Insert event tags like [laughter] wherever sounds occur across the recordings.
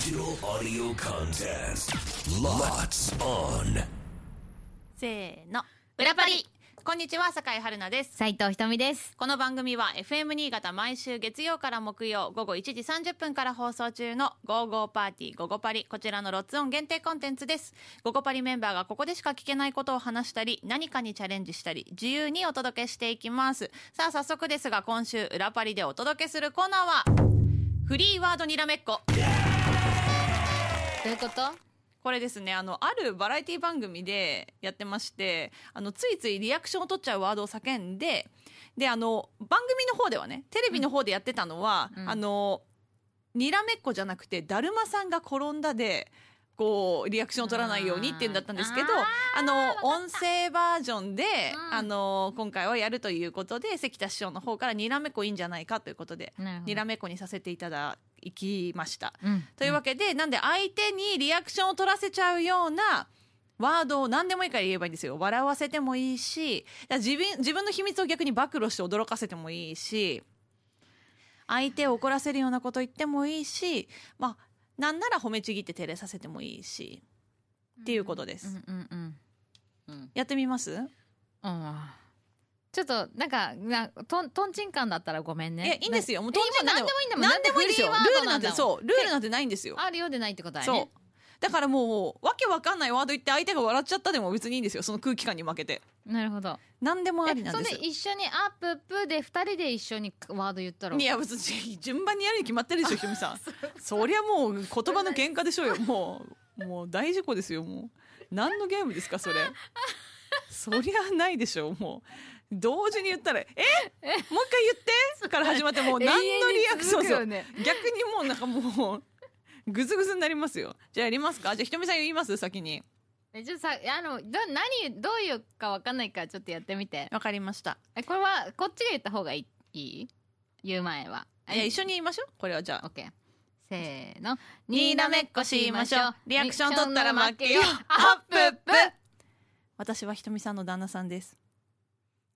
Digital audio contest. Lots on. せーの。裏パリ。こんにちは酒井春奈です。斉藤ひとみです。この番組は FM 新潟毎週月曜から木曜午後1時30分から放送中の「ゴーゴーパーティーゴゴパリ」こちらのロッツオン限定コンテンツです。ゴゴパリメンバーがここでしか聞けないことを話したり何かにチャレンジしたり自由にお届けしていきます。さあ早速ですが今週裏パリでお届けするコーナーはフリーワードにらめっこどういうこと？これですねあのあるバラエティ番組でやってましてあのついついリアクションを取っちゃうワードを叫んでであの番組の方ではねテレビの方でやってたのは、うん。あのにらめっこじゃなくてだるまさんが転んだでこうリアクションを取らないようにっていうんだったんですけどああの音声バージョンで、うん。あの今回はやるということで関田師匠の方からにらめっこいいんじゃないかということでにらめっこにさせていただきました。うんというわけで、なんで相手にリアクションを取らせちゃうようなワードを何でもいいから言えばいいんですよ。笑わせてもいいし、自分自分の秘密を逆に暴露して驚かせてもいいし、相手を怒らせるようなこと言ってもいいし、まあ、なんなら褒めちぎって照れさせてもいいし、っていうことです。うんうんうんうんやってみます、うんちょっとなんかなとんとんちんかんだったらごめんね。いや、いいんですよ。もうえ今何でもいいんだもん。何でもいいですよ。ルールなんて、そう、ルールなんてないんですよ。あるようでないってことだよそう。ね。だからもう、わけわかんないワード言って相手が笑っちゃったでも別にいいんですよ。その空気感に負けて。なるほど。何でもありなんですで一緒にアップップで二人で一緒にワード言ったらいや別に順番にやるに決まってるでしょひとみさん。[laughs] そりゃもう言葉の喧嘩でしょうよ。もうもう大事故ですよもう。何のゲームですかそれ。[laughs] そりゃないでしょもう同時に言ったら「え？もう一回言って」から始まってもう何のリアクションそう永遠に続くよね。逆にもうなんかもうグズグズになりますよ。じゃあやりますか？じゃあひとみさん言います？先に。えちょっとさあのど何どういうかわかんないからちょっとやってみて。わかりました。えこれはこっちが言った方がいい？言う前は。いや一緒に言いましょう。これはじゃあ。オッケー。せーの。にらめっこしましょう。リアクション取ったら負けよ。アップップ。私はひとみさんの旦那さんです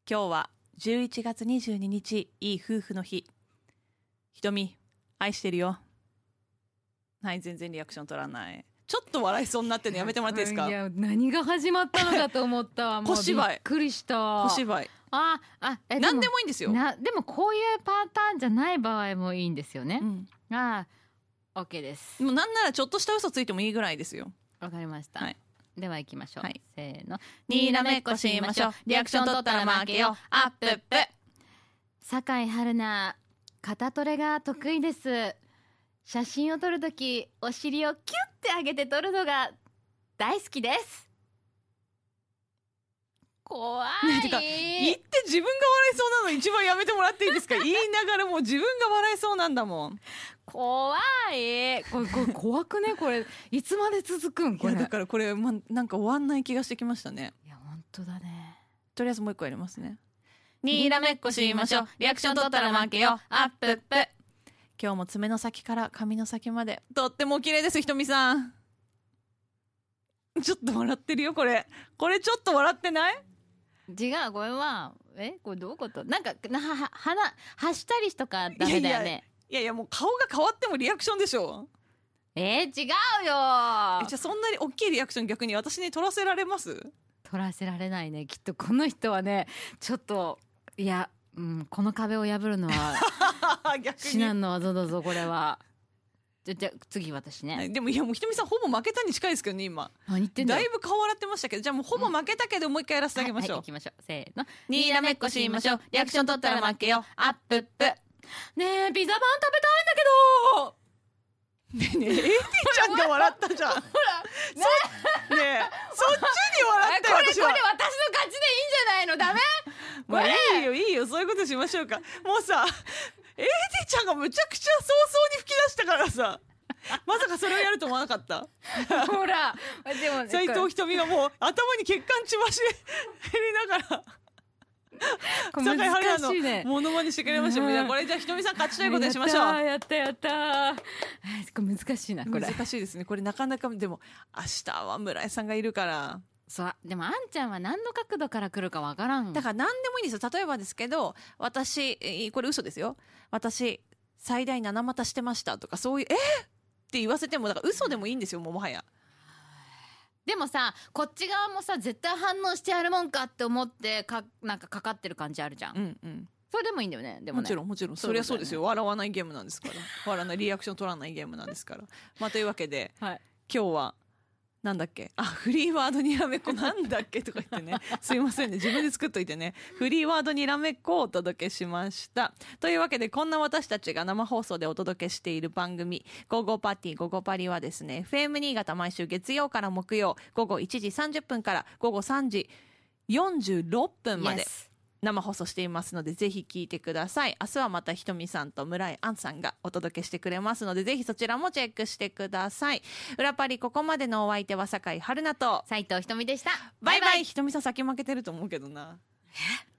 今日は11月22日いい夫婦の日。ひとみ愛してるよ。はい全然リアクション取らない。ちょっと笑いそうになってるのやめてもらっていいですか？いや何が始まったのかと思ったわ。[laughs] 小芝居。びっくりした。小芝居。ああえ何でもいいんですよ、なでもこういうパターンじゃない場合もいいんですよね。う、ん、ああ OK です。もうなんならちょっとした嘘ついてもいいぐらいですよ。わかりました、はいでは行きましょう、はい。せーの。にらめっこしましょう。リアクション取ったら負けよ。アップップ。酒井春奈肩トレが得意です。写真を撮るときお尻をキュッて上げて撮るのが大好きです怖い、ねてか言って自分が笑いそうなの一番やめてもらっていいですか？[laughs] 言いながらもう自分が笑いそうなんだもん。怖い。これこれ怖くね？これいつまで続くん？いこれ。やだからこれ、ま、なんか終わんない気がしてきましたね。いや本当だね。とりあえずもう一個やりますね。にらめっこしましょう。リアクション取ったら負けよ。アップップ。今日も爪の先から髪の先まで。とってもお綺麗ですひとみさん。ちょっと笑ってるよこれ。これちょっと笑ってない？違うこれはえこれどういうこと？なんかなはは鼻発したりとかダメだよね。いやいやもう顔が変わってもリアクションでしょ。えー、違うよ。えじゃあそんなに大きいリアクション逆に私に取らせられます？取らせられないね。きっとこの人はねちょっといや、うん、この壁を破るのは [laughs] 逆至難の技だぞこれはじゃじゃ次私ね、はいでもいやもうひとみさんほぼ負けたに近いですけどね今。何言ってんだよだいぶ顔笑ってましたけどじゃあもうほぼ負けたけどもう一回やらせてあげましょう、はいはい、行きましょう。せーの。にらめっこしましょう。リアクション取ったら負けよ。アップップ。ねえピザパン食べたいんだけど。ねえねえ AD ちゃんが笑ったじゃん。ほら。そ,、ねえそっちに笑ったよこれこれ私の勝ちでいいんじゃないの？ダメ？まあいいよいいよそういうことしましょうか。もうさ AD ちゃんがむちゃくちゃ早からさまさかそれをやると思わなかった？ほらでもね斉藤ひとみがもう頭に血管血走りながら。酒井春難しい奈ねのモノマネしてくれました、うん。じゃあこれじゃあひとみさん勝ちということにしましょう。やったやったやった。えこれ難しいなこれ。難しいですね。これなかなかでも明日は村井さんがいるから。そうでもあんちゃんは何の角度から来るかわからん。だから何でもいいんですよ。例えばですけど私えーこれ嘘ですよ。私最大七股してましたとかそういうえって言わせてもだから嘘でもいいんですよもうもはや。でもさこっち側もさ絶対反応してやるもんかって思ってかなんかかかってる感じあるじゃん、うんうん。それでもいいんだよねでもね。もちろんもちろん。そりゃそうですよ。笑わないゲームなんですから。笑わないリアクション取らないゲームなんですから。まあというわけではい。今日はなんだっけ？あフリーワードにらめっこ。なんだっけとか言ってね。[laughs] すいませんね。自分で作っといてね。フリーワードにらめっこをお届けしました。というわけでこんな私たちが生放送でお届けしている番組「ゴーゴーパーティ。ーゴーゴーパリ」はですね FM 新潟毎週月曜から木曜午後1時30分から午後3時46分まで Yes 生放送していますのでぜひ聞いてください。明日はまたひとみさんと村井杏さんがお届けしてくれますのでぜひそちらもチェックしてください。裏パリここまでのお相手は酒井春菜と斉藤ひとみでした。バイバイ。ひとみさん先負けてると思うけどな。え？